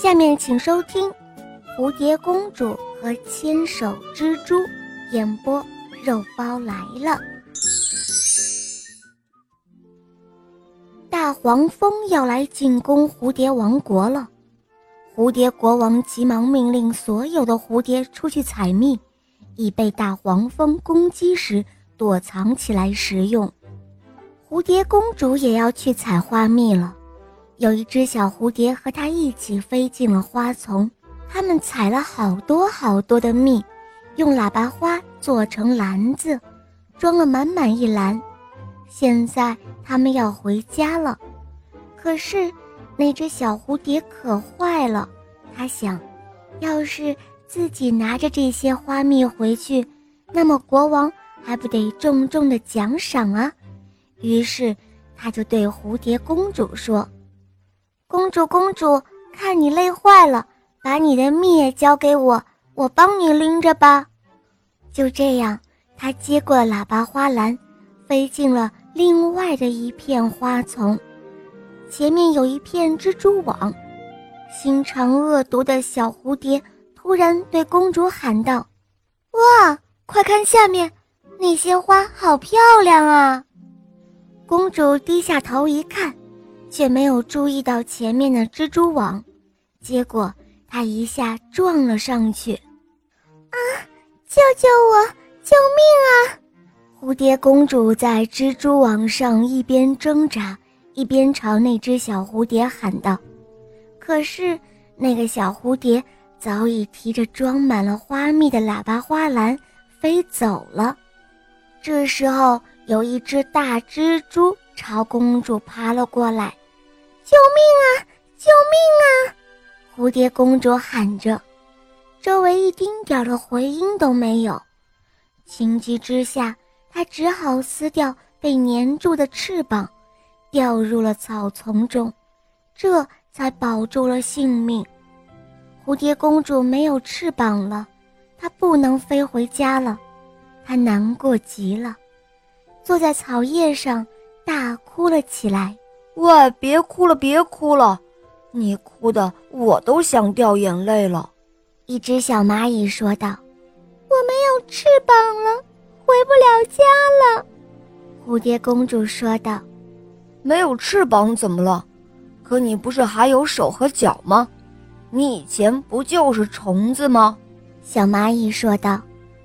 下面请收听《蝴蝶公主和千手蜘蛛》演播，肉包来了。大黄蜂要来进攻蝴蝶王国了，蝴蝶国王急忙命令所有的蝴蝶出去采蜜，以被大黄蜂攻击时躲藏起来食用。蝴蝶公主也要去采花蜜了。有一只小蝴蝶和它一起飞进了花丛，它们采了好多好多的蜜，用喇叭花做成篮子，装了满满一篮。现在它们要回家了，可是那只小蝴蝶可坏了，它想，要是自己拿着这些花蜜回去，那么国王还不得重重的奖赏啊？于是，他就对蝴蝶公主说。公主，公主，看你累坏了，把你的蜜也交给我，我帮你拎着吧。就这样，她接过喇叭花篮，飞进了另外的一片花丛。前面有一片蜘蛛网。心肠恶毒的小蝴蝶突然对公主喊道：“哇，快看下面，那些花好漂亮啊！”公主低下头一看。却没有注意到前面的蜘蛛网，结果他一下撞了上去。啊！救救我！救命啊！蝴蝶公主在蜘蛛网上一边挣扎，一边朝那只小蝴蝶喊道：“可是那个小蝴蝶早已提着装满了花蜜的喇叭花篮飞走了。”这时候，有一只大蜘蛛朝公主爬了过来。救命啊！救命啊！蝴蝶公主喊着，周围一丁点儿的回音都没有。情急之下，她只好撕掉被粘住的翅膀，掉入了草丛中，这才保住了性命。蝴蝶公主没有翅膀了，她不能飞回家了，她难过极了，坐在草叶上大哭了起来。喂，别哭了，别哭了，你哭的我都想掉眼泪了。一只小蚂蚁说道：“我没有翅膀了，回不了家了。”蝴蝶公主说道：“没有翅膀怎么了？可你不是还有手和脚吗？你以前不就是虫子吗？”小蚂蚁说道：“